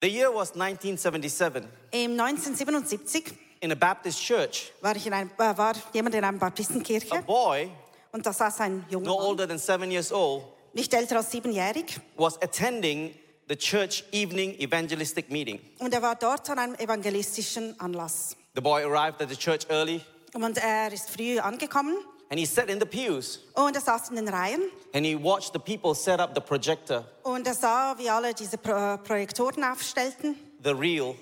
The year was 1977. Im 1977 In a Baptist church, war, ich in einem, äh, war jemand in einer a Baptistenkirche boy, und da saß ein junger no Mann, older than seven years old, nicht älter als siebenjährig. was attending the church evening evangelistic meeting. Und er war dort an einem evangelistischen Anlass. The boy arrived at the church early Und er ist früh angekommen and he sat in the pews und er saß in den Reihen and he watched the people set up the projector, und er sah, wie alle diese Pro Projektoren aufstellten, the reel,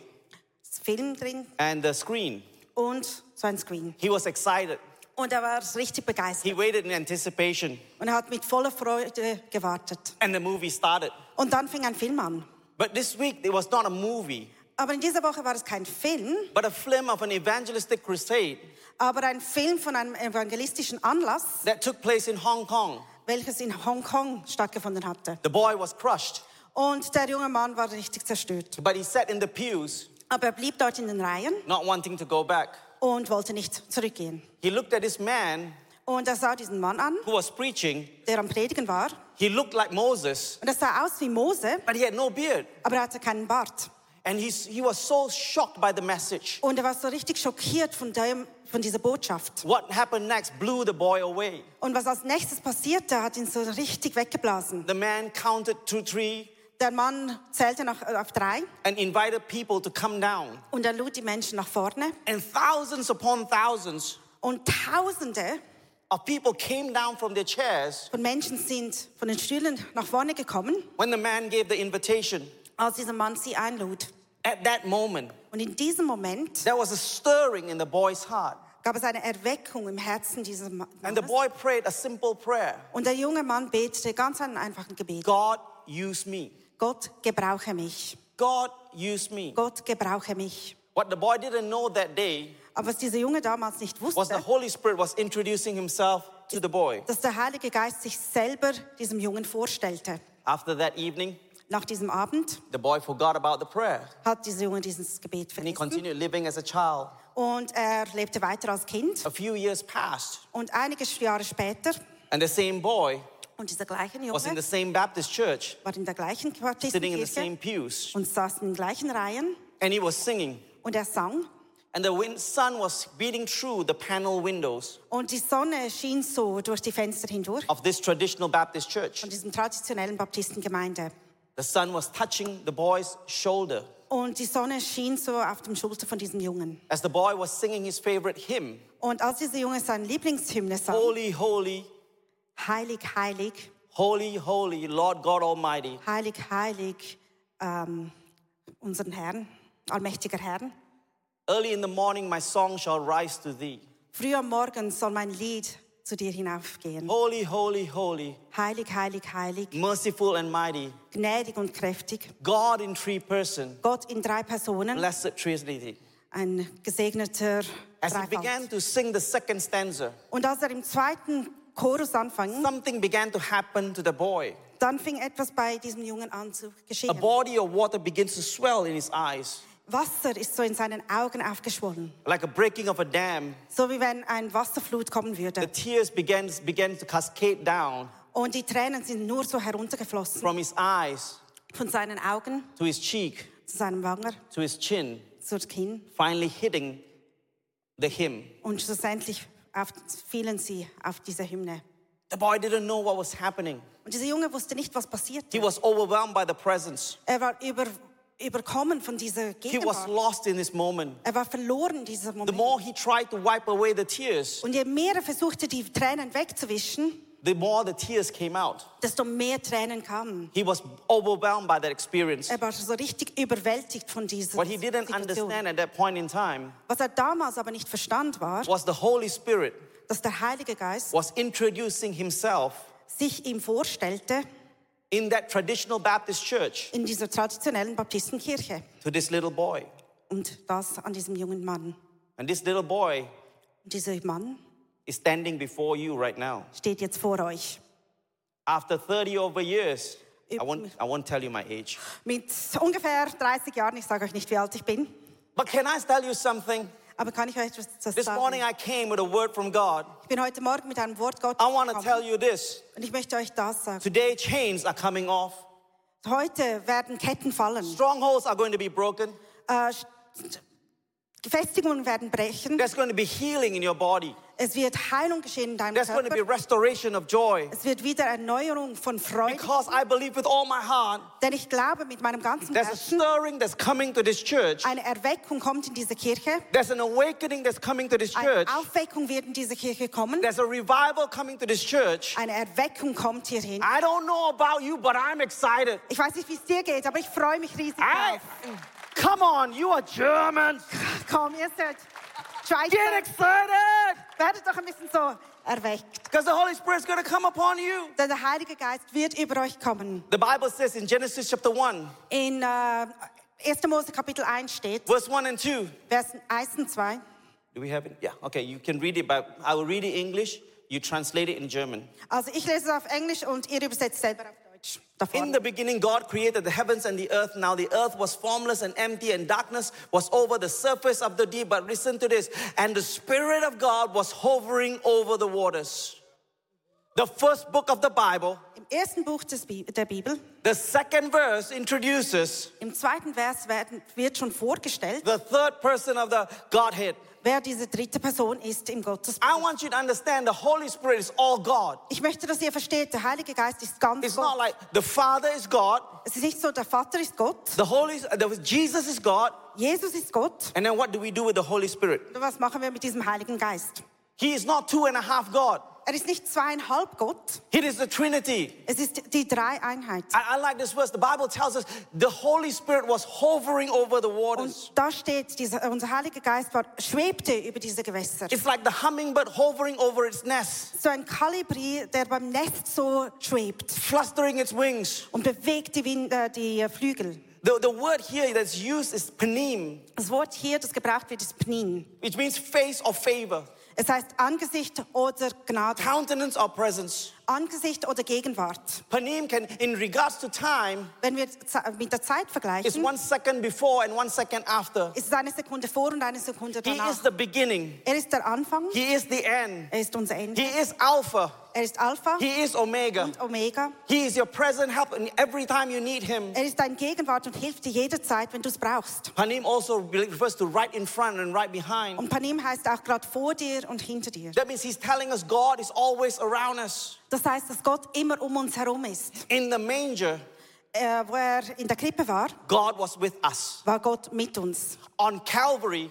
das Film drin and the screen. und so ein Screen. He was excited. Und er war richtig begeistert He waited in anticipation und er hat mit voller Freude gewartet. and the movie started. Und dann fing ein Film an. But this week it was not a movie, Aber in dieser Woche war es kein Film, but a film of an evangelistic crusade aber ein Film von einem evangelistischen Anlass, that took place in Hong Kong. welches in Hongkong stattgefunden hatte. The boy was crushed, Und der junge Mann war richtig zerstört. but he sat in the pews, Aber er blieb dort in den Reihen not wanting to go back. und wollte nicht zurückgehen. He looked at this man Und er sah diesen Mann an, who was preaching. der am Predigen war. He looked like Moses, Und er sah aus wie Mose, but he had no beard. aber er hatte keinen Bart. And he's, he was so shocked by the message. Und er war so richtig schockiert von, dem, von dieser Botschaft. What happened next blew the boy away. Und was als nächstes passierte, hat ihn so richtig weggeblasen. The man counted to three Der Mann zählte nach, auf drei and invited people to come down. und er lud die Menschen nach vorne. And thousands upon thousands Und Tausende of people came down from their chairs von Menschen sind von den Stühlen nach vorne gekommen, when the man gave the invitation. als dieser Mann sie einlud. At that moment, Und in diesem Moment there was a stirring in the boy's heart. gab es eine Erweckung im Herzen dieses And the Mannes. boy prayed a simple prayer Und der junge Mann betete ganz einen einfachen Gebet. God, use me. Gott, gebrauche mich. God, use me. Gott, gebrauche mich. What the boy didn't know that day Aber was dieser Junge damals nicht was wusste, the Holy Spirit was introducing himself to the boy. dass der Heilige Geist sich selber diesem Jungen vorstellte. After that evening, Nach diesem Abend the boy forgot about the prayer hat dieser Junge dieses Gebet and he vergessen. continued living as a child. Und er lebte weiter als Kind. A few years passed, Und einige Jahre später, and the same boy und dieser gleiche was in Junge the same Baptist church, war in der gleichen sitting in the Baptistenkirche same pews, und saß in den gleichen Reihen and he was singing. und er sang. And the wind, sun was beating through the panel windows Und die Sonne schien so durch die Fenster hindurch of this traditional Baptist church. von diesem traditionellen Baptistengemeinde. The sun was touching the boy's shoulder Und die Sonne schien so auf dem Schulter von diesem Jungen. as the boy was singing his favorite hymn Und als dieser Junge seine Lieblingshymne sang, Holy, holy, heilig, heilig, holy, holy, Lord God Almighty. heilig, heilig, ähm, unseren Herrn, allmächtiger Herrn. Early in the morning, my song shall rise to thee. Früh am Morgen soll mein Lied zu dir hinaufgehen. Holy, holy, holy, Heilig, heilig, heilig, merciful and mighty, gnädig und kräftig. God in three person, Gott in drei Personen, blessed Trinity. ein gesegneter As he began to sing the second stanza, Und als er im zweiten Chorus anfing, something began to happen to the boy. dann fing etwas bei diesem Jungen an zu A body of water begins to swell in his eyes, Wasser ist so in seinen Augen aufgeschwollen. like a breaking of a dam. So wie wenn ein Wasserflut kommen The würde. tears began, began to cascade down Und die Tränen sind nur so heruntergeflossen. from his eyes Von seinen Augen to his cheek zu seinem Wanger, to his chin, zur Kinn. finally hitting the hymn. Und schlussendlich auf, fielen sie auf diese Hymne. The boy didn't know what was happening. Und dieser Junge wusste nicht, was He passierte. was overwhelmed by the presence. Er war über, überkommen von dieser He was Gegenwart. lost in this moment. Er war verloren in diesem The Moment. more he tried to wipe away the tears, Und je mehr er versuchte, die Tränen wegzuwischen, the more the tears came out. desto mehr Tränen kamen. He was overwhelmed by that experience. Er war so richtig überwältigt von dieser What he didn't Situation. understand at that point in time Was er damals aber nicht verstand war, was the Holy Spirit dass der Heilige Geist was introducing himself sich ihm vorstellte in that traditional Baptist church in dieser traditionellen Baptistenkirche. to this little boy. Und das an diesem jungen Mann. And this little boy Und dieser Mann is standing before you right now. steht jetzt vor euch. After 30 over years, I won't, I won't tell you my age. Mit ungefähr 30 Jahren, ich sage euch nicht, wie alt ich bin, But can I tell you something? Aber kann ich euch etwas This morning? I came with a word from God. Ich bin heute Morgen mit einem Wort Gottes I want to tell gekommen you this. und ich möchte euch das sagen. Today, chains are coming off. Heute werden Ketten fallen. Strongholds are going to be broken. Äh, Gefestigungen werden brechen. There's going to be healing in your body. Es wird Heilung geschehen in deinem There's going to be Körper. restoration of joy. Es wird wieder Erneuerung von Freude. Because I believe with all my heart, Denn ich glaube mit meinem ganzen there's a Herzen, stirring that's coming to this church. eine Erweckung kommt in diese Kirche. There's an awakening that's coming to this Eine church. Aufweckung wird in diese Kirche kommen. There's a revival coming to this church. Eine Erweckung kommt hierhin. I don't know about you, but I'm excited. Ich weiß nicht, wie es dir geht, aber ich freue mich riesig I, drauf. Come on, you are German. Komm, ihr seid Get Schweizer. excited. Werdet doch ein bisschen so erweckt. Because the Holy Spirit's going to come upon you. Denn der Heilige Geist wird über euch kommen. The Bible says in Genesis chapter 1, In äh, 1. Mose Kapitel 1 steht, verse 1 and 2. Vers 1 und 2. Do we have it? Yeah, okay, you can read it, but I will read it in English. You translate it in German. Also ich lese es auf Englisch und ihr übersetzt selber auf. Davor. In the beginning, God created the heavens and the earth. Now the earth was formless and empty, and darkness was over the surface of the deep. But listen to this and the Spirit of God was hovering over the waters. The first book of the Bible, Im ersten Buch des Bi der Bibel, the second verse introduces im zweiten Vers werden, wird schon vorgestellt, the third person of the Godhead. Wer diese dritte Person ist im Gottes. I want you to understand the Holy Spirit is all God. Ich möchte, dass ihr versteht, der Heilige Geist ist ganz It's not Gott. like the Father is God, Es ist nicht so, der Vater ist Gott, the Holy, the, Jesus is God, Jesus ist Gott. and then what do we do with the Holy Spirit? Und was machen wir mit diesem Heiligen Geist? He is not two and a half God. Er ist nicht zweieinhalb Gott, It is the Trinity. es ist die Dreieinheit. I, I like this verse. The Bible tells us the Holy Spirit was hovering over the waters. Und da steht, dieser, unser Heiliger Geist war, schwebte über diese Gewässer. It's like the hummingbird hovering over its nest, So ein Kolibri, der beim Nest so schwebt flustering its wings. und bewegt die, Wind, äh, die Flügel. The, the word here that's used is panim, Das Wort hier, das gebraucht wird, ist Pnin. which means face or favor, Es heißt Angesicht oder Gnade. countenance or presence. Angesicht oder Gegenwart. Panim can, in regards to time, Wenn wir ze- mit der Zeit is vergleichen, one second before and one second after. ist es eine Sekunde vor und eine Sekunde He danach. is the beginning. Er ist der Anfang, He is the end. er ist unser Ende. He is Alpha. Er ist Alpha He is Omega. und Omega. He is your present help in every time you need him. Er ist dein Gegenwart und hilft dir jederzeit, wenn du es brauchst. Panim also refers to right in front and right behind. Und Panim heißt auch gerade vor dir und hinter dir. That means he's telling us God is always around us. Das heißt, dass Gott immer um uns herum ist. In the manger, Äh, wo er in der Krippe war, God was with us. war Gott mit uns. On Calvary,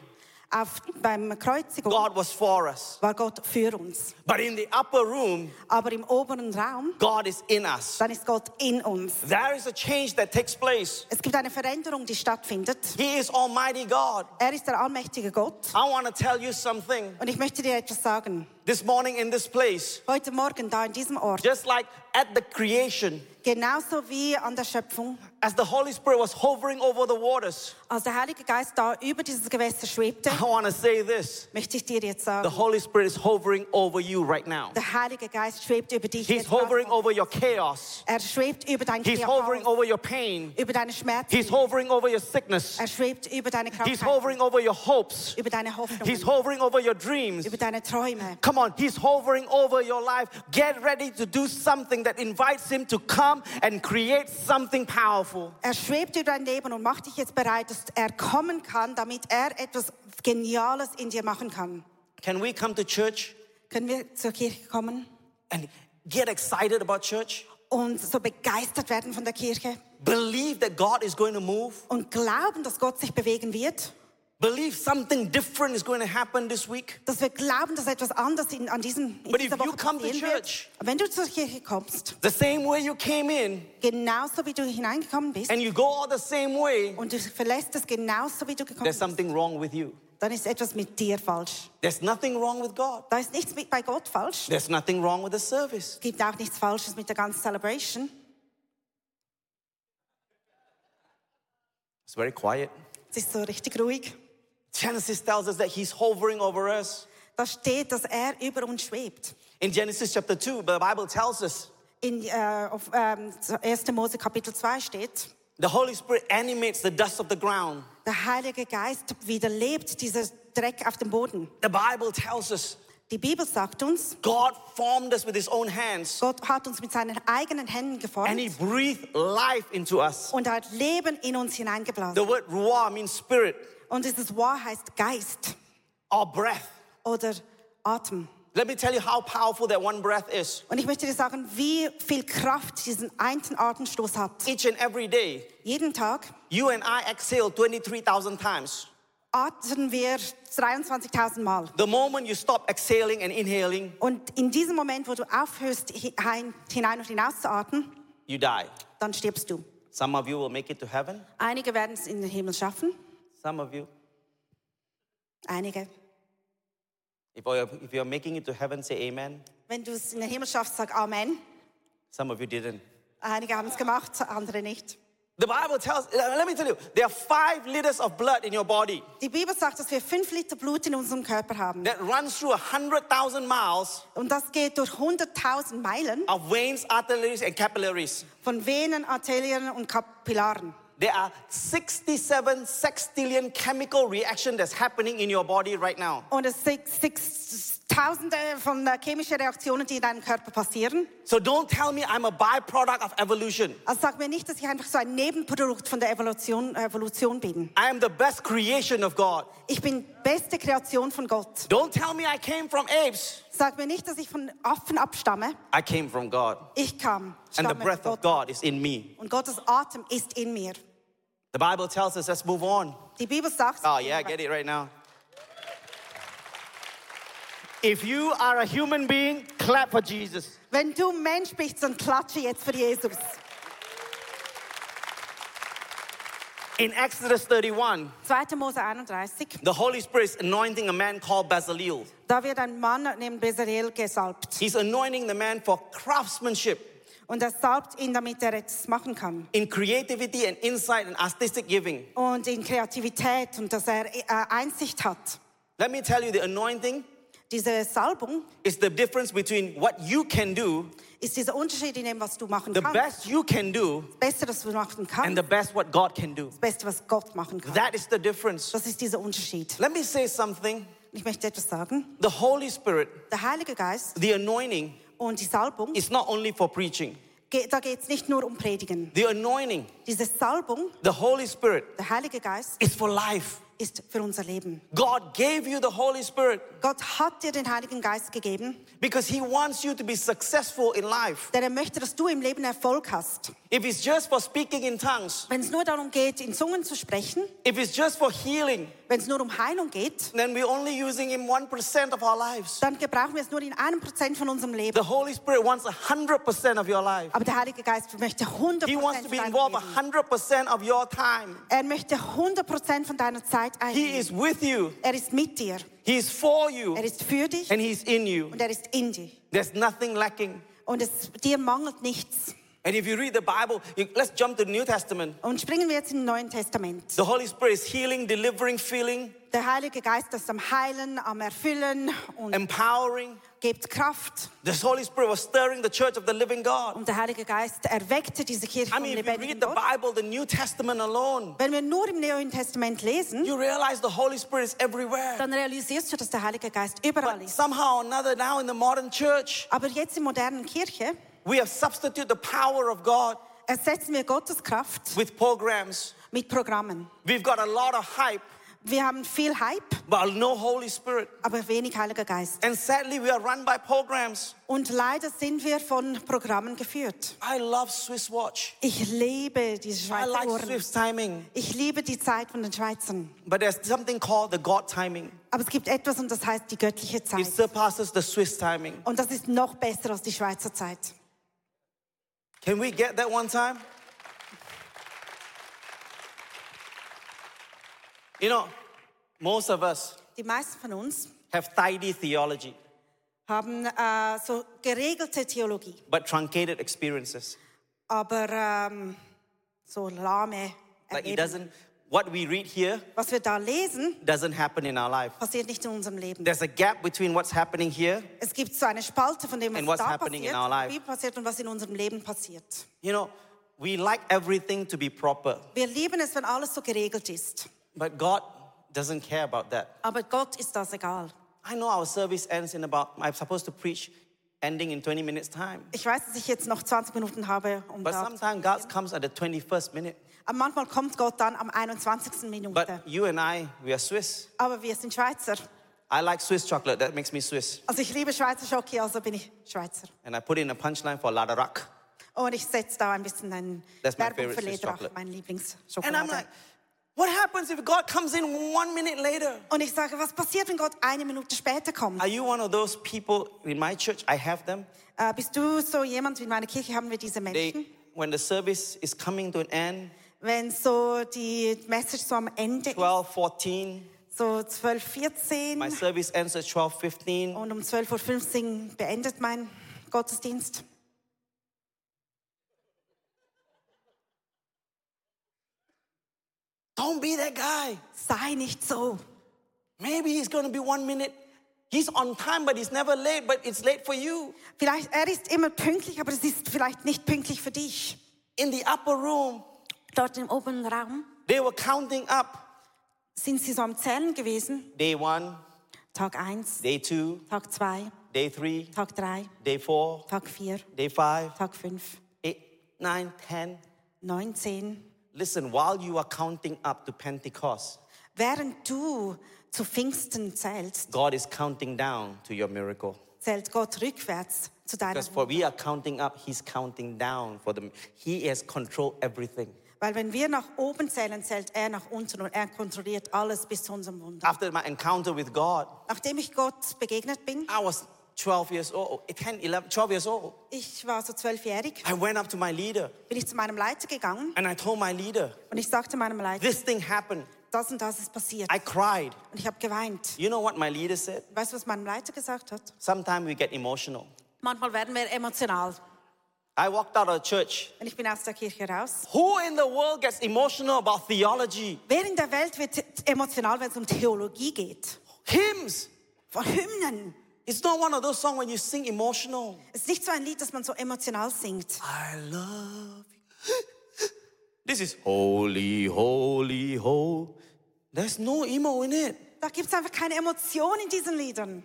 Auf, beim Kreuzigung God was for us. war Gott für uns. But in the upper room, Aber im oberen Raum, God is in us. dann ist Gott in uns. There is a change that takes place. Es gibt eine Veränderung, die stattfindet. He is Almighty God. Er ist der allmächtige Gott. I want to tell you something. Und ich möchte dir etwas sagen. This morning in this place, Heute Morgen da in diesem Ort, just like at the creation, genauso wie an der Schöpfung, as the Holy Spirit was hovering over the waters, als der Heilige Geist da über dieses Gewässer schwebte, I want to say this. möchte ich dir jetzt sagen, The Holy Spirit is hovering over you right now. der Heilige Geist schwebt über dich He's jetzt hovering over your chaos. Er schwebt über dein He's Chaos, hovering over your pain. über deine Schmerzen. He's hovering over your sickness. Er schwebt über deine He's Krankheit, hovering over your hopes. über deine Hoffnung, He's hovering over your dreams. über deine Träume. Come on, He's hovering over your life. Get ready to do something that invites Him to come and create something powerful. Er schwebt über dein Leben und macht dich jetzt bereit, dass er kommen kann, damit er etwas Geniales in dir machen kann. Can we come to church Können wir zur Kirche kommen and get excited about church? und so begeistert werden von der Kirche Believe that God is going to move. und glauben, dass Gott sich bewegen wird? Believe something different is going to happen this week. Dass wir glauben, dass etwas anderes in, an diesen, in But dieser if you Woche come to passieren wird? church- Wenn du zur Kirche kommst, The same way you came in genauso wie du hineingekommen bist and you go all the same way, und du verlässt es genauso wie du gekommen there's bist, something wrong with you. dann ist etwas mit dir falsch. There's nothing wrong with God. Da ist nichts mit bei Gott falsch. There's nothing wrong with the service. Gibt auch nichts Falsches mit der ganzen Celebration. It's very quiet. Es ist so richtig ruhig. Genesis tells us that he's hovering over us. Da steht, dass er über uns schwebt. In Genesis chapter 2, the Bible tells us In äh, auf, ähm, 1. Mose Kapitel 2 steht, the Holy Spirit animates the dust of the ground. der Heilige Geist wiederlebt dieser Dreck auf dem Boden. The Bible tells us Die Bibel sagt uns, God formed us with his own hands Gott hat uns mit seinen eigenen Händen and he geformt breathed life into us. und er hat Leben in uns The hineingeblasen. word ruah means spirit Und dieses Wahr heißt Geist or breath. oder Atem. Let me tell you how powerful that one breath is. Und ich möchte dir sagen, wie viel Kraft diesen einen Atemstoß hat. Each and every day, Jeden Tag you and I exhale 23,000 times. atmen wir 23.000 Mal. The moment you stop exhaling and inhaling, Und in diesem Moment, wo du aufhörst, hinein hinein und hinaus zu atmen, you die. dann stirbst du. Some of you will make it to heaven, Einige werden es in den Himmel schaffen, some of you. einige. If you're, if you're making it to heaven, say amen. Wenn du es in den Himmel schaffst, sag Amen. Some of you didn't. Einige haben es gemacht, andere nicht. The Bible tells, let me tell you, there are five liters of blood in your body Die Bibel sagt, dass wir fünf Liter Blut in unserem Körper haben. that runs through 100,000 miles Und das geht durch 100.000 Meilen of veins, arteries, and capillaries. von Venen, Arterien und Kapillaren. There are 67 sextillion chemical reaction that's happening in your body right now. Und es sind Tausende von äh, chemischen Reaktionen, die in deinem Körper passieren. So don't tell me I'm a byproduct of evolution. Also sag mir nicht, dass ich einfach so ein Nebenprodukt von der Evolution, Evolution bin. I am the best creation of God. Ich bin beste Kreation von Gott. Don't tell me I came from apes. Sag mir nicht, dass ich von Affen abstamme. I came from God. Ich kam. And the breath of God is in me. Und Gottes Atem ist in mir. The Bible tells us, let's move on. Die Bibel sagt, Oh, yeah, get it right now. If you are a human being, clap for Jesus. wenn du Mensch bist, dann klatsche jetzt für Jesus. In Exodus 31, 2. Mose 31, the Holy Spirit is anointing a man called Bezalel. da wird ein Mann neben Bezalel gesalbt. He's anointing the man for craftsmanship Und er salbt ihn, damit er etwas machen kann. in creativity and insight and artistic giving. Und in Kreativität und dass er äh, Einsicht hat. Let me tell you, the anointing Diese Salbung is the difference between what you can do, ist dieser Unterschied in dem, was du machen the kannst. best you can do, Das Beste, was du machen and kannst. the best what God can do. Das Beste, was Gott machen kann. That is the difference. Das ist dieser Unterschied. Let me say something. Ich möchte etwas sagen. The Holy Spirit, Der Heilige Geist the anointing, und die Salbung, is not only for preaching. da geht es nicht nur um Predigen. The anointing, Diese Salbung, the Holy Spirit, der Heilige Geist, is for life. ist für unser Leben. God gave you the Holy Spirit Gott hat dir den Heiligen Geist gegeben, because He wants you to be successful in life. denn er möchte, dass du im Leben Erfolg hast. If it's just for speaking in tongues, Wenn es nur darum geht, in Zungen zu sprechen, if it's just for healing, wenn es nur um Heilung geht, then we're only using Him 1% of our lives. dann gebrauchen wir es nur in einem Prozent von unserem Leben. The Holy Spirit wants 100% of your life. Aber der Heilige Geist möchte 100 He wants Prozent to von be deinem involved Leben. 100% of your time. Er möchte 100 Prozent von deiner Zeit He is einnehmen. with you, Er ist mit dir. He is for you, Er ist für dich and He's in you. und er ist in dir. There's nothing lacking. Und es, dir mangelt nichts. And if you read the Bible, you, let's jump to the New Testament. Und springen wir jetzt im Neuen Testament. The Holy Spirit is healing, delivering, filling, Der Heilige Geist ist am Heilen, am Erfüllen und empowering. gibt Kraft. The Holy Spirit was stirring the church of the living God. Und der Heilige Geist erweckte diese Kirche I vom mean, if you lebendigen read the Gott. Bible, the New Testament alone, Wenn wir nur im Neuen Testament lesen, you realize the Holy Spirit is everywhere. dann realisierst du, dass der Heilige Geist überall But ist. somehow or another, now in the modern church, Aber jetzt in modernen Kirche we have substituted the power of God ersetzen wir Gottes Kraft with programs. mit Programmen. We've got a lot of hype, Wir haben viel Hype, but no Holy Spirit. aber wenig Heiliger Geist. And sadly, we are run by programs. Und leider sind wir von Programmen geführt. I love Swiss Watch. Ich liebe diese I Schweizer like Uhren. Swiss timing. Ich liebe die Zeit von den Schweizern. But there's something called the God timing. Aber es gibt etwas und das heißt die göttliche It Zeit. surpasses the Swiss timing. Und das ist noch besser als die Schweizer Zeit. Can we get that one time? You know, most of us Die meisten von uns have tidy theology, haben äh, so geregelte Theologie, but truncated experiences. aber ähm, so lahme Like it doesn't, what we read here Was wir da lesen, doesn't happen in our life. passiert nicht in unserem Leben. There's a gap between what's happening here. Es gibt so eine Spalte von dem, And what's da happening in our life. wie passiert und was in unserem Leben passiert. You know, we like everything to be proper, Wir lieben es, wenn alles so geregelt ist. but God doesn't care about that. Aber Gott ist das egal. I know our service ends in about, I'm supposed to preach ending in 20 minutes time. Ich weiß, dass ich jetzt noch 20 Minuten habe, um But sometimes God comes at the 21st minute. Aber manchmal kommt Gott dann am 21. Minute. But you and I, we are Swiss. Aber wir sind Schweizer. I like Swiss chocolate, that makes me Swiss. Also ich liebe Schweizer Schoki, also bin ich Schweizer. And I put in a punchline for Ladarak. Und ich setze da ein bisschen ein That's my Werbung favorite für Swiss Lederach, chocolate. mein And I'm Lieblingsschokolade. like, what happens if God comes in one minute later? Und ich sage, was passiert, wenn Gott eine Minute später kommt? Are you one of those people in my church? I have them. Äh, bist du so jemand, in meiner Kirche haben wir diese Menschen? They, when the service is coming to an end, Wenn so die Message so am Ende ist, 12, 14, so 12, 14 my service ends at 12, 15. und um 12.15 Uhr beendet mein Gottesdienst. Don't be that guy. Sei nicht so. Maybe he's going to be one minute. He's on time, but he's never late, but it's late for you. Vielleicht, er ist immer pünktlich, aber es ist vielleicht nicht pünktlich für dich. In the upper room, Dort im oberen Raum they were counting up sind sie so am Zählen gewesen. day one, Tag 1, day two, Tag 2, day three, Tag 3, day four, Tag 4, day five, Tag 5, eight, nine, ten. 9, 10. Listen, while you are counting up to Pentecost, Während du zu Pfingsten zählst, God is counting down to your miracle. zählt Gott rückwärts zu deiner Because for we are counting up, He's counting down for them. He has control everything. Weil wenn wir nach oben zählen, zählt er nach unten und er kontrolliert alles bis zu unserem Wunder. After my encounter with God, Nachdem ich Gott begegnet bin, I was 12 years old, 10, 11, 12 years old. ich war so zwölfjährig, I went up to my leader bin ich zu meinem Leiter gegangen and I told my leader, und ich sagte meinem Leiter, this thing happened. das und das ist passiert. I cried. Und ich habe geweint. You know what my leader said? Weißt du, was mein Leiter gesagt hat? Sometimes we get emotional. Manchmal werden wir emotional. I walked out of church. Und ich bin aus der Kirche raus. Who in the world gets emotional about theology? Wer in der Welt wird emotional, wenn es um Theologie geht? Hymns. Von Hymnen. It's not one of those songs when you sing emotional. Es ist nicht so ein Lied, das man so emotional singt. I love you. This is holy, holy, holy. There's no emo in it. Da gibt es einfach keine Emotion in diesen Liedern.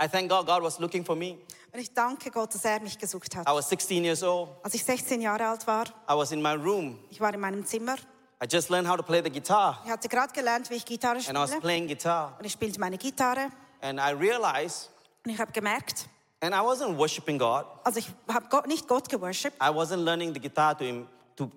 I thank God God was looking for me. Und ich danke Gott, dass er mich gesucht hat. I was 16 years old. Als ich 16 Jahre alt war, I was in my room. ich war in meinem Zimmer. I just learned how to play the guitar. Ich hatte gerade gelernt, wie ich Gitarre And I was playing guitar. Und ich spielte meine Gitarre. And I realized, Und ich habe gemerkt, and I wasn't worshiping God. also ich habe Gott, nicht Gott geworshipped. I wasn't learning the guitar to, im- to,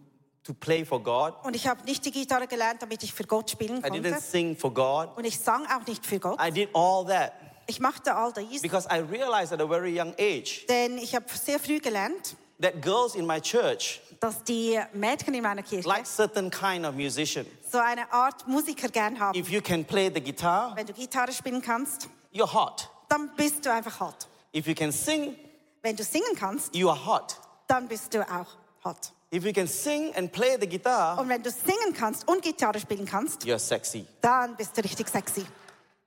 to play for God. Und ich habe nicht die Gitarre gelernt, damit ich für Gott spielen I didn't konnte. sing for God. Und ich sang auch nicht für Gott. I did all that Ich machte all dies, because I realized at a very young age denn ich habe sehr früh gelernt, that girls in my church dass die Mädchen in meiner Kirche like certain kind of musician. so eine Art Musiker gern haben. If you can play the guitar, Wenn du Gitarre spielen kannst, you're hot. dann bist du einfach hot. If you can sing, Wenn du singen kannst, you are hot. dann bist du auch hot. If you can sing and play the guitar, Und wenn du singen kannst und Gitarre spielen kannst, you're sexy. dann bist du richtig sexy.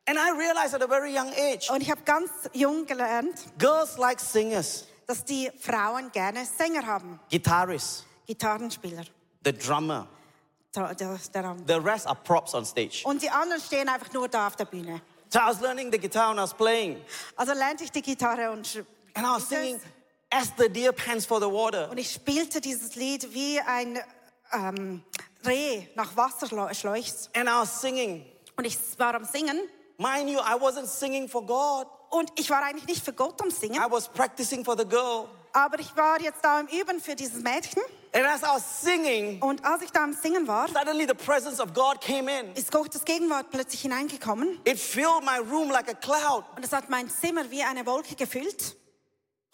And I realized at a very young age, Und ich habe ganz jung gelernt, girls like singers, dass die Frauen gerne Sänger haben, guitarists, Gitarrenspieler. the drummer. Der- der- The rest are props on stage. Und die anderen stehen einfach nur da auf der Bühne. So I was learning the guitar and I was playing. Also lernte ich die Gitarre und, And I was singing, as the deer pants for the water. und ich spielte dieses Lied wie ein ähm, Reh nach Wasser schläucht. And I was singing. Und ich war am Singen Mind you, I wasn't singing for God. und ich war eigentlich nicht für Gott am Singen, I was practicing for the girl. aber ich war jetzt da im Üben für dieses Mädchen. And as I was singing, Und als ich da am Singen war, suddenly the presence of God came in. ist Gottes Gegenwart plötzlich hineingekommen It filled my room like a cloud. und es hat mein Zimmer wie eine Wolke gefüllt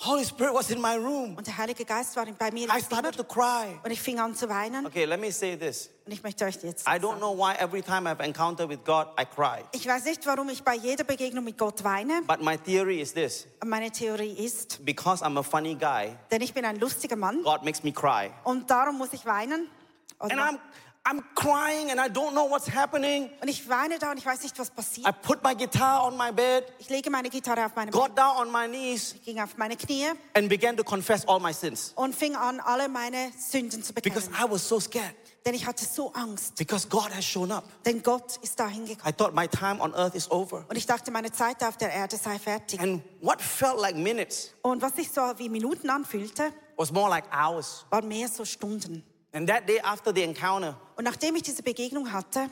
Holy Spirit was in my room. und der Heilige Geist war bei mir I started to cry. und ich fing an zu weinen Okay, let me say this. und ich möchte euch jetzt I don't know why every time I've encountered with God, I cry. Ich weiß nicht, warum ich bei jeder Begegnung mit Gott weine. But my theory is this Meine Theorie ist, because I'm a funny guy, denn ich bin ein lustiger Mann God makes me cry. und darum muss ich weinen. Also, And I'm, I'm crying and I don't know what's happening. Und ich weine da und ich weiß nicht, was I passiert. put my guitar on my bed, Ich lege meine Gitarre auf meine got down on my knees, Ich ging auf meine Knie and began to confess all my sins. und fing an, alle meine Sünden zu Because bekennen. I was so scared. Denn ich hatte so Angst. Because God has shown up. Denn Gott ist dahin gekommen. I thought my time on earth is over. Und ich dachte, meine Zeit auf der Erde sei fertig. And what felt like minutes Und was sich so wie Minuten anfühlte, was more like hours. waren mehr so Stunden. And that day after the encounter, Und nachdem ich diese Begegnung hatte,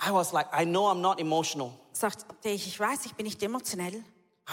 I was like, I know I'm not emotional. sagte ich, ich weiß, ich bin nicht emotionell.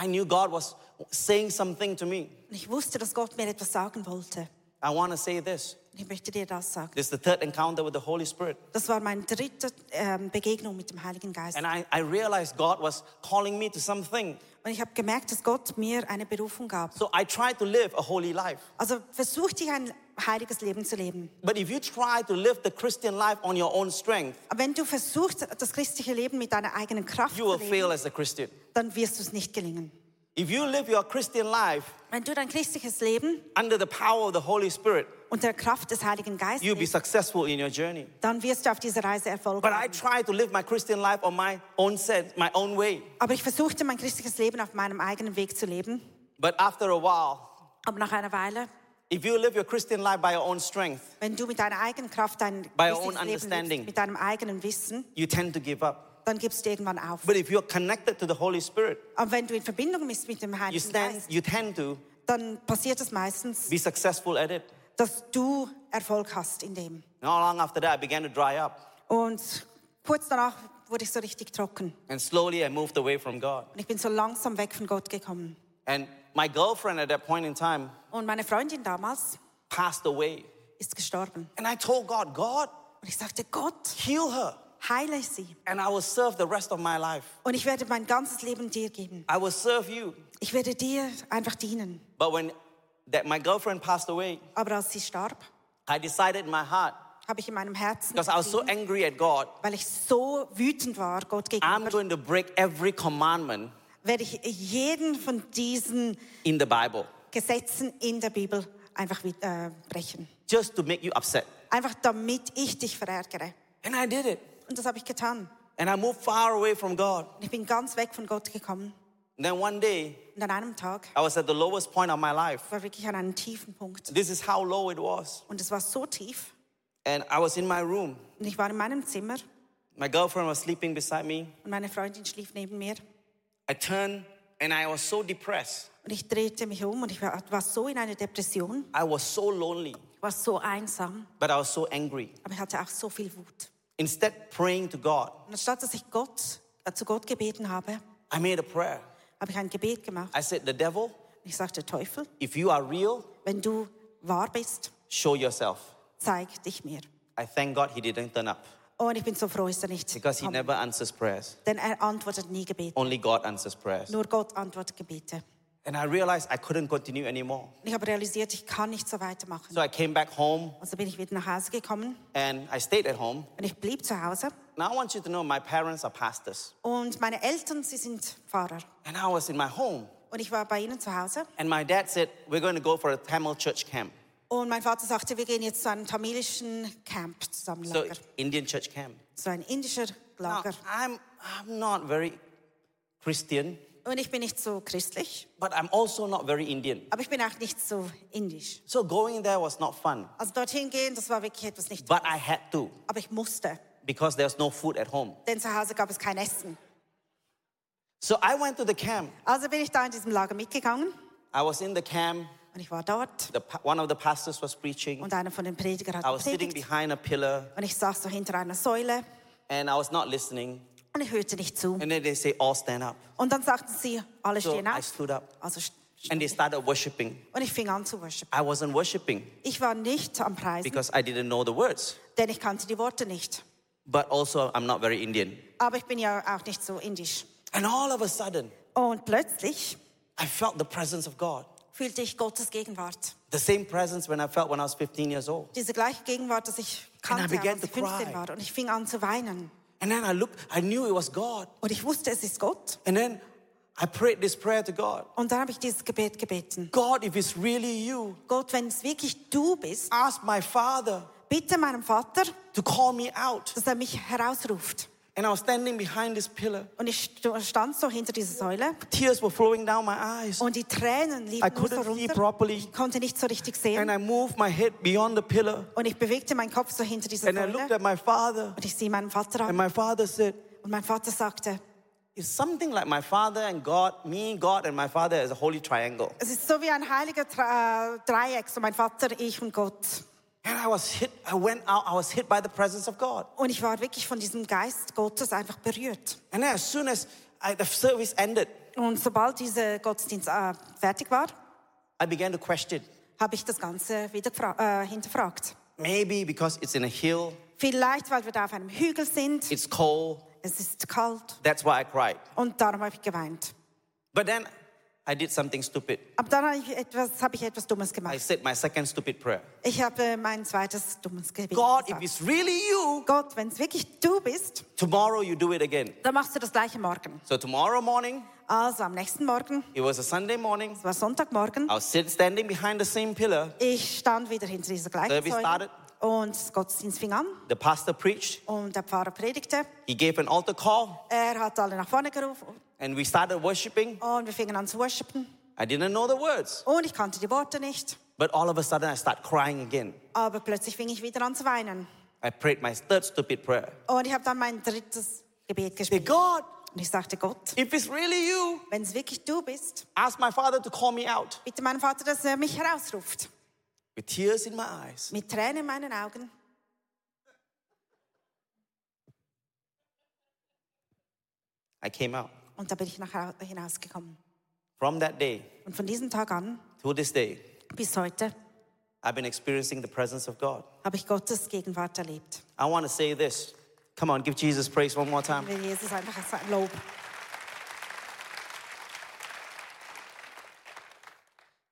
I knew God was saying something to me. Und ich wusste, dass Gott mir etwas sagen wollte. I want to say this. Ich möchte dir das sagen. This is the third encounter with the Holy Spirit. Das war meine dritte ähm, Begegnung mit dem Heiligen Geist. And I, I realized God was calling me to something. Und ich habe gemerkt, dass Gott mir eine Berufung gab. So I tried to live a holy life. Also versuchte ich ein heiliges Leben zu leben. But if you try to live the Christian life on your own strength, Aber wenn du versuchst, das christliche Leben mit deiner eigenen Kraft you zu will fail leben, as a Christian. dann wirst du es nicht gelingen. If you live your Christian life Wenn du dein christliches Leben under the power of the Holy Spirit, unter der Kraft des Heiligen Geistes you'll be successful in your journey. dann wirst du auf dieser Reise Erfolg But I haben. tried to live my Christian life on my own sense, my own way. Aber ich versuchte, mein christliches Leben auf meinem eigenen Weg zu leben. But after a while, Aber nach einer Weile, if you live your Christian life by your own strength, wenn du mit deiner eigenen Kraft dein By your own understanding. lebst, mit deinem eigenen Wissen, you tend to give up. dann gibst du irgendwann auf. But if you're connected to the Holy Spirit, Aber wenn du in Verbindung bist mit dem you Heiligen stand, Geist, you tend to dann passiert es meistens, be successful at it. dass du Erfolg hast in dem. Not long after that, I began to dry up, Und kurz danach wurde ich so richtig trocken. and slowly I moved away from God. Und ich bin so langsam weg von Gott gekommen. And my girlfriend at that point in time Und meine Freundin damals passed away. ist gestorben. And I told God, God, Und ich sagte, Gott, heal her, heile sie. and I will serve the rest of my life. Und ich werde mein ganzes Leben dir geben. I will serve you. Ich werde dir einfach dienen. But when that my girlfriend passed away, Aber als sie starb, I decided in my heart, habe ich in meinem Herzen, because I was so entschieden, angry at God, weil ich so wütend war Gott I'm gegenüber, going to break every commandment werde ich jeden von diesen in the Bible Gesetzen in der Bibel einfach äh, brechen. just to make you upset. Einfach damit ich dich verärgere. And I did it. Und das habe ich getan. And I moved far away from God. Und ich bin ganz weg von Gott gekommen. And then one day, Und an einem Tag I was at the lowest point of my life. war wirklich an einem tiefen Punkt. This is how low it was. Und es war so tief. And I was in my room. Und ich war in meinem Zimmer My girlfriend was sleeping beside me. und meine Freundin schlief neben mir. I turned and I was so depressed. Und ich drehte mich um und ich war, war so in einer Depression, I was so lonely, war so einsam, but I was so angry. aber ich hatte auch so viel Wut. Instead praying to God, Und anstatt dass ich Gott, äh, zu Gott gebeten habe, I made a prayer. habe ich ein Gebet gemacht. I said, The devil, Ich sagte, Teufel, if you are real, wenn du wahr bist, show yourself. zeig dich mir. I thank God he didn't turn up Und ich bin so froh, ist er nicht because he never answers prayers. Denn er antwortet nie Gebete. Only God answers prayers. Nur Gott antwortet Gebete. And I realized I couldn't continue anymore. Ich habe realisiert, ich kann nicht so weitermachen. So I came back home Also bin ich wieder nach Hause gekommen and I stayed at home. und ich blieb zu Hause. Now I want you to know my parents are pastors. Und meine Eltern, sie sind Pfarrer. And I was in my home. Und ich war bei ihnen zu Hause. And my dad said, We're going to go for a Tamil church camp. Und mein Vater sagte, wir gehen jetzt zu einem tamilischen Camp zusammen, So, Indian church camp. So ein indischer Now, I'm, I'm not very Christian, Und ich bin nicht so christlich, but I'm also not very Indian. aber ich bin auch nicht so indisch. So going there was not fun, Also dorthin gehen, das war wirklich etwas nicht. but I had to Aber ich musste, because there's no food at home. denn zu Hause gab es kein Essen. So I went to the camp. Also bin ich da in diesem Lager mitgegangen I was in the camp. und ich war dort The, one of the pastors was preaching. und einer von den Predigern I hat was sitting gepredigt behind a pillar und ich saß so hinter einer Säule and I was not listening. Und ich hörte nicht zu. And then they say, all stand up. Und dann sagten sie, alle So stehen I auf. stood up Also and they started worshiping. und ich fing an zu worshipen. I wasn't worshiping Ich war nicht am Preisen, because I didn't know the words, denn ich kannte die Worte nicht. but also I'm not very Indian. Aber ich bin ja auch nicht so indisch. And all of a sudden, Und plötzlich I felt the presence of God. fühlte ich Gottes Gegenwart. The same presence when I felt when I was 15 years old. Diese gleiche Gegenwart, dass ich I kannte, als ich to 15 cry. war. Und ich fing an zu weinen. And then I looked, I knew it was God. Und ich wusste, es ist Gott. And then I prayed this prayer to God Und dann habe ich dieses Gebet gebeten. God, if it's really you, Gott, wenn es wirklich du bist, ask my father bitte meinem Vater, to call me out. dass er mich herausruft. And I was standing behind this pillar. Und ich st- stand so hinter dieser Säule Tears were flowing down my eyes. und die Tränen I liefen so couldn't see runter. properly. Ich konnte nicht so richtig And sehen. I moved my head beyond the pillar. Und ich bewegte meinen Kopf so hinter dieser And I looked Säule. at my father. Und ich sehe meinen Vater And an. my father said, Und mein Vater sagte, It's something like my father and God, me, God, and my father as a holy triangle. es ist so wie ein heiliger äh, Dreieck, so mein Vater, ich und Gott. And I was hit, I went out, I was hit by the presence of God. Und ich war wirklich von diesem Geist Gottes einfach berührt. And then as soon as I, the service ended, Und sobald dieser Gottesdienst äh, fertig war, I began to question. habe ich das Ganze wieder äh, hinterfragt. Maybe because it's in a hill, Vielleicht, weil wir da auf einem Hügel sind, it's cold, es ist kalt that's why I cried. und darum habe ich geweint. But then I did something stupid. Aber dann habe ich etwas, habe ich etwas Dummes I gemacht. said my second stupid prayer. Ich habe mein zweites dummes Gebet God, if gesagt. it's really you, Gott, wenn es wirklich du bist, tomorrow you do it again. dann machst du das gleiche morgen. So tomorrow morning, Also am nächsten Morgen, it was a Sunday morning, es war Sonntagmorgen, I was sit, standing behind the same pillar. ich stand wieder hinter dieser gleichen Service Säule started. Und Gottesdienst fing an The pastor preached. und der Pfarrer predigte. He gave an altar call, Er hat alle nach vorne gerufen and we started worshiping. und wir fingen an zu worshipen. I didn't know the words, Und ich kannte die Worte nicht, but all of a sudden I start crying again. aber plötzlich fing ich wieder an zu weinen. I prayed my third stupid prayer. Und ich habe dann mein drittes Gebet gespielt. God, Und ich sagte, Gott, if it's really you, wenn es wirklich du bist, ask my father to call me out. bitte meinen Vater, dass er mich herausruft. With tears in my eyes, Mit Tränen in meinen Augen. I came out. Und da bin ich nach Hau- hinausgekommen. From that day Und von diesem Tag an to this day, bis heute I've been experiencing the presence of God. habe ich Gottes Gegenwart erlebt. I want to say this. Come on, give Jesus praise one more time. Jesus einfach ein Lob.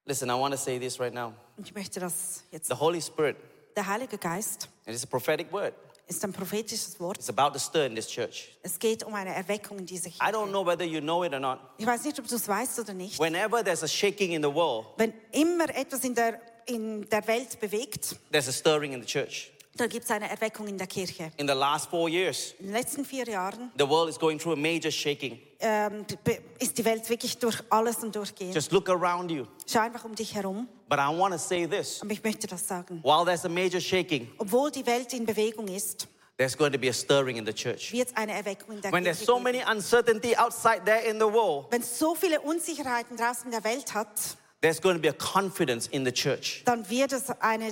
Listen, I want to say this right now. Ich möchte das jetzt. The Holy Spirit, Der Heilige Geist it's a prophetic word, ist ein prophetisches Wort. it's about to stir in this church. Es geht um eine Erweckung in dieser I don't know whether you know it or not. Ich weiß nicht, ob du es weißt oder nicht. Whenever there's a shaking in the world, Wenn immer etwas in der, in der Welt bewegt, there's a stirring in the church. Dann gibt es eine Erweckung in der Kirche. In the last four years, In den letzten vier Jahren the world is going through a major shaking. ähm, ist die Welt wirklich durch alles und durchgehend. Just look around you. Schau einfach um dich herum. But I want to say this Aber ich möchte das sagen. while there's a major shaking, Obwohl die Welt in Bewegung ist, there's going to be a stirring in the church. eine Erweckung in der When there's Kirche so geben. many uncertainty outside there in the world, Wenn es so viele Unsicherheiten draußen in der Welt hat, there's going to be a confidence in the church. dann wird es eine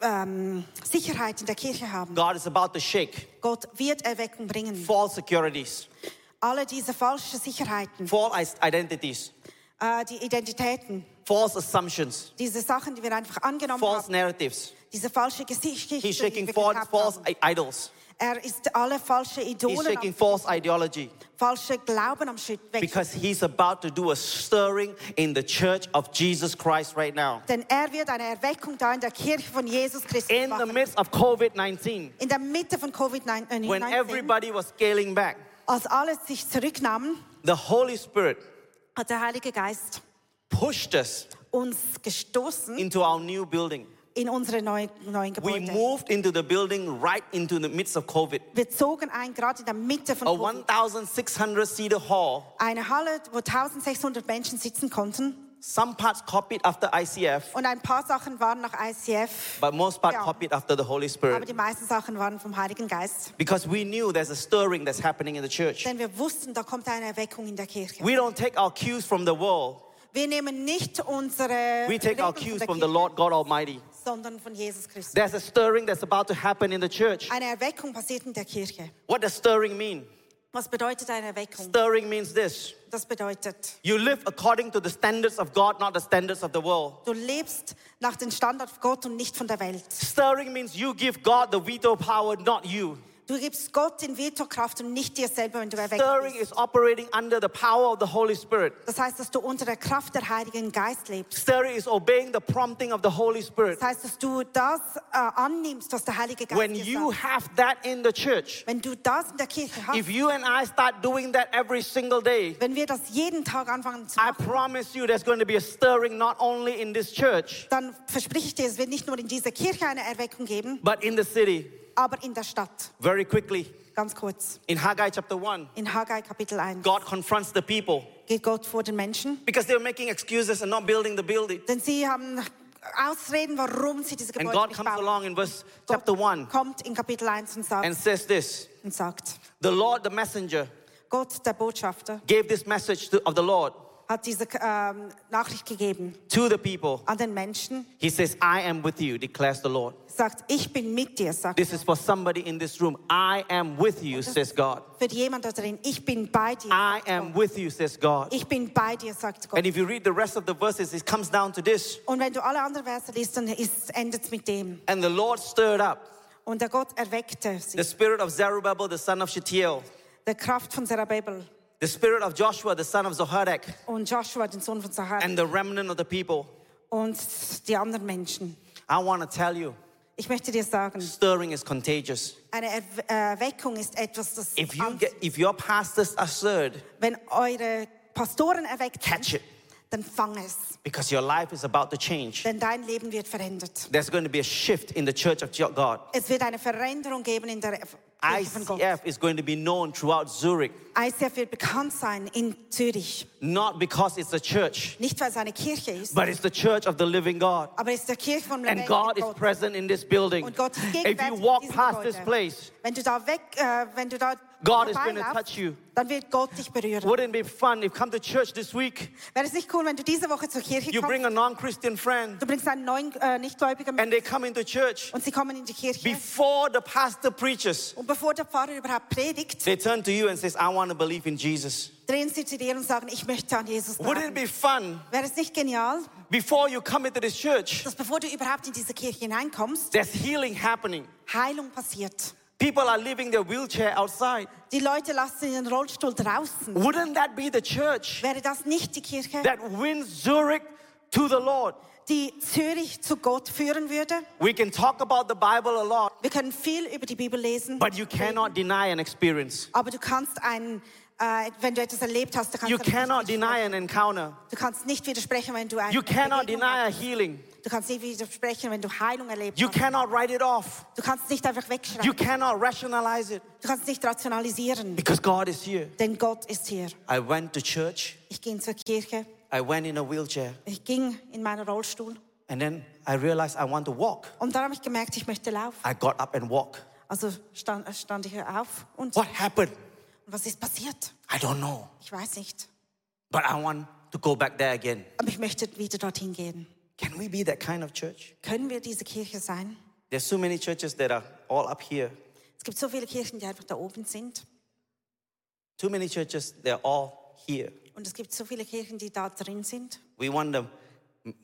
ähm, Sicherheit in der Kirche haben. God is about to shake Gott wird Erweckung bringen. false securities, Alle diese falschen Sicherheiten, false identities, äh, die Identitäten, false assumptions, diese Sachen, die wir einfach angenommen false haben, narratives. diese falsche Geschichte, He's die shaking wir false, geglaubt false haben. i- idols. Er ist alle falsche He's shaking false ideology falsche Glauben am Schritt weg. because he's about to do a stirring in the church of Jesus Christ right now. Denn er wird eine Erweckung da in der Kirche von Jesus Christus In the machen. midst of COVID 19, In der Mitte von Covid-19, when everybody was scaling back, als alles sich zurücknahm, the Holy Spirit hat der Heilige Geist pushed us uns gestoßen into our new building. In unsere neuen, neuen We moved into the building right into the midst of COVID. Wir zogen ein, gerade in der Mitte von A Covid. 1,600 seater hall. Eine Halle, wo 1600 Menschen sitzen konnten. Some parts copied after ICF, Und ein paar Sachen waren nach ICF, but most part Ja. copied after the Holy Spirit. aber die meisten Sachen waren vom Heiligen Geist. Because we knew there's a stirring that's happening in the church. Denn wir wussten, da kommt eine Erweckung in der Kirche. We don't take our cues from the world. Wir nehmen nicht unsere We take our Regeln von cues from the Lord God Almighty. Sondern von Jesus Christus. There's a stirring that's about to happen in the church. Eine Erweckung passiert in der Kirche. What does stirring mean? Was bedeutet eine Erweckung? Stirring means this Das bedeutet, you live according to the standards of God, not the standards of the world. du lebst nach den Standard von Gott und nicht von der Welt. Stirring means you give God the veto power, not you. Du gibst Gott in Vetokraft und nicht dir selber, wenn du erweckt Stirring bist. is operating under the power of the Holy Spirit. Das heißt, dass du unter der Kraft der Heiligen Geist lebst. Stirring is obeying the prompting of the Holy Spirit. Das heißt, dass du das äh, annimmst, was der Heilige Geist When dir you sagt. have that in the church, Wenn du das in der Kirche hast, if you and I start doing that every single day, wenn wir das jeden Tag anfangen zu I machen, promise you there's going to be a stirring not only in this church, dann verspreche ich dir, es wird nicht nur in dieser Kirche eine Erweckung geben, but in the city. Aber in der Stadt. Very quickly, Ganz kurz. in Haggai chapter 1, In Haggai Kapitel 1 God confronts the people geht Gott vor den Menschen, because they were making excuses and not building the building. denn sie haben Ausreden, warum sie diese And God nicht comes bauen. along in verse Gott chapter 1 kommt in Kapitel 1 und sagt, and says this und sagt, The Lord, the messenger, Gott, der Botschafter, gave this message to, of the Lord hat diese ähm, Nachricht gegeben to the people. an den Menschen. He says, I am with you, declares the Lord. Sagt, ich bin mit dir, sagt This is for somebody in this room. I am with you, says God. für jemand da drin. Ich bin bei dir. I am with you, says God. Ich bin bei dir, sagt Gott. And if you read the rest of the verses, it comes down to this. Und wenn du alle anderen Verse liest, dann endet es mit dem. And the Lord stirred up Und der Gott erweckte sie. the spirit of Zerubbabel, the son of Shealtiel, der Kraft von Zerubabel the spirit of Joshua, the son of Zohadak, und Joshua, den Sohn von Sahar, and the remnant of the people. und die anderen Menschen. I want to tell you, Ich möchte dir sagen, stirring is contagious. eine Erwe- Erweckung ist etwas, das If you get, if your pastors are stirred, wenn eure Pastoren erweckt catch it dann fang es, because your life is about to change. denn dein Leben wird verändert. There's going to be a shift in the church of God. Es wird eine Veränderung geben in der. ICF is going to be known throughout Zurich, ICF wird bekannt sein in Zürich. not because it's a church, Nicht, weil es eine Kirche ist, but it's the church of the living God. aber es ist der Kirche von And God is present in this building. Und Gott ist If you walk past this place, Wenn du da weg, äh, wenn du da God is going to touch you. dann wird Gott dich berühren. Wouldn't it be fun if come to church this week, Wäre es nicht cool, wenn du diese Woche zur Kirche you kommst, bring a non-Christian friend du bringst einen neuen äh, Nichtgläubigen and they come into church und sie kommen in die Kirche before the pastor preaches. und bevor der Pfarrer überhaupt predigt, They turn to you and says, "I want to believe in Jesus." drehen sie zu dir und sagen, ich möchte an Jesus Wouldn't it glauben. be fun Wäre es nicht genial, before you come into this church? dass bevor du überhaupt in diese Kirche hineinkommst, There's healing happening. Heilung passiert? People are leaving their wheelchair outside. Die Leute lassen ihren Rollstuhl draußen. Wouldn't that be the church Wäre das nicht die Kirche, that wins Zurich to the Lord? die Zürich zu Gott führen würde? We can talk about the Bible a lot, Wir können viel über die Bibel lesen, but you cannot deny an experience. aber du kannst ein, äh, wenn du etwas erlebt hast, du kannst, You cannot deny an encounter. du kannst nicht widersprechen, wenn du eine You cannot Begegnung deny a healing. Du kannst nicht widersprechen, wenn du Heilung erlebt You cannot write it off. Du kannst nicht einfach You wegschreiben. cannot rationalize it Du kannst nicht rationalisieren, because God is here. denn Gott ist hier. I went to church. Ich ging zur Kirche, I went in a wheelchair. ich ging in meinen Rollstuhl And then I realized I want to walk. und dann habe ich gemerkt, ich möchte laufen. I got up and walked. Also stand, stand ich auf und What happened? was ist passiert? I don't know. Ich weiß nicht. But I want to go back there again. Aber ich möchte wieder dorthin gehen. Can we be that kind of church? Können wir diese Kirche sein? There's so many churches that are all up here. Es gibt so viele Kirchen, die einfach da oben sind. Too many churches, they're all here. Und es gibt so viele Kirchen, die da drin sind. We want them,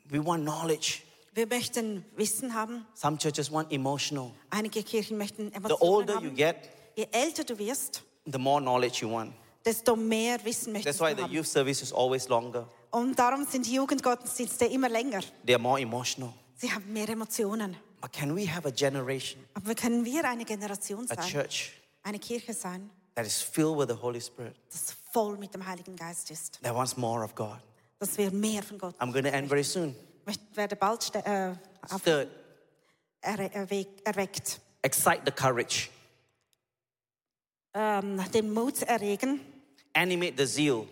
we want knowledge. Wir möchten Wissen haben. Some churches want emotional. Einige Kirchen möchten The Emotionen older you get, Je älter du wirst, the more knowledge you want. desto mehr Wissen That's why du the youth service is always longer. Und darum sind die Jugendgottesdienste immer länger. They're more emotional. Sie haben mehr Emotionen. But can we have a generation, Aber können wir eine Generation a sein, church eine Kirche sein, that is filled with the Holy Spirit, das voll mit dem Heiligen Geist ist, that wants more of God? dass wir mehr von Gott I'm going to end very soon. Ich werde bald äh, Third, erwe- erwe- erweckt. excite the courage, Ähm, den Mut erregen, animate the zeal,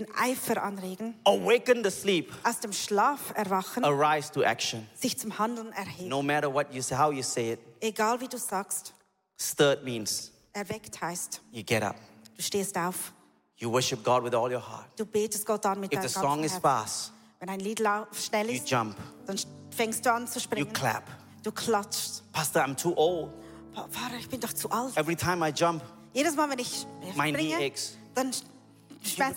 den Eifer anregen, awaken the sleep, aus dem Schlaf erwachen, arise to action. sich zum Handeln erheben. No matter what you say, how you say it, Egal wie du sagst, stirred means erweckt heißt, you get up, du stehst auf, you worship God with all your heart. du betest Gott an mit If deinem the song is fast, Wenn ein Lied schnell you ist, jump, dann fängst du an zu you springen. clap. Du klatschst. Pastor, I'm too old. Pfarrer, ich bin doch zu alt. Every time I jump, Jedes Mal, wenn ich My knee springe, aches. dann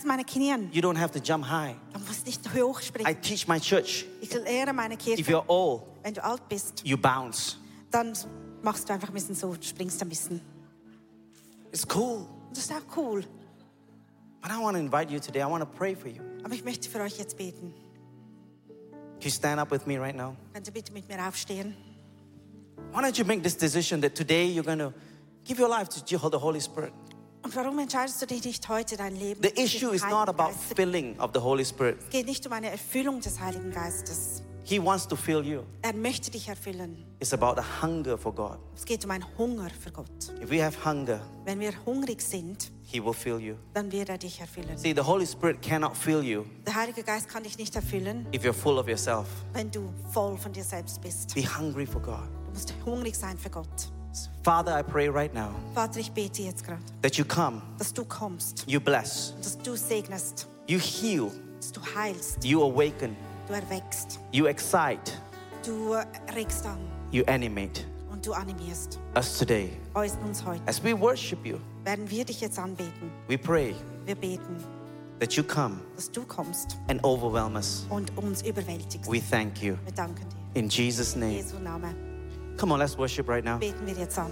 meine you don't have to jump high. Du musst nicht hoch I springen. teach my church. Ich lehre meine If Kirche, you're old, wenn du alt bist, you bounce. dann machst du einfach ein bisschen so, springst ein bisschen. It's cool. Und das ist auch cool. But I want to invite you today. I want to pray for you. Aber ich möchte für euch jetzt beten. Can you stand up with me right now? Könnt ihr bitte mit mir aufstehen? Why don't you make this decision that today you're going to give your life to Jehovah the Holy Spirit? Und warum entscheidest du dich nicht heute dein Leben? The issue is not about Geist filling of the Holy Spirit. Es geht nicht um eine Erfüllung des Heiligen Geistes. He wants to fill you. Er möchte dich erfüllen. It's about a hunger for God. Es geht um einen Hunger für Gott. If we have hunger, Wenn wir hungrig sind, He will fill you. dann wird er dich erfüllen. See, the Holy Spirit cannot fill you Der Heilige Geist kann dich nicht erfüllen, if you're full of yourself. wenn du voll von dir selbst bist. Be hungry for God. Du musst hungrig sein für Gott. Father, I pray right now Vater, ich bete jetzt gerade, that you come, dass du kommst, you bless, dass du segnest, you heal, dass du heilst, you awaken, du erweckst, you excite, du regst an you animate und du animierst. us today. Uns heute As we worship you, werden wir dich jetzt anbeten. we pray Wir beten, that you come dass du kommst and overwhelm us. und uns überwältigst. We thank you. Wir danken dir. In Jesus' In name. Jesu Namen Come on, let's worship right now. beten wir jetzt an.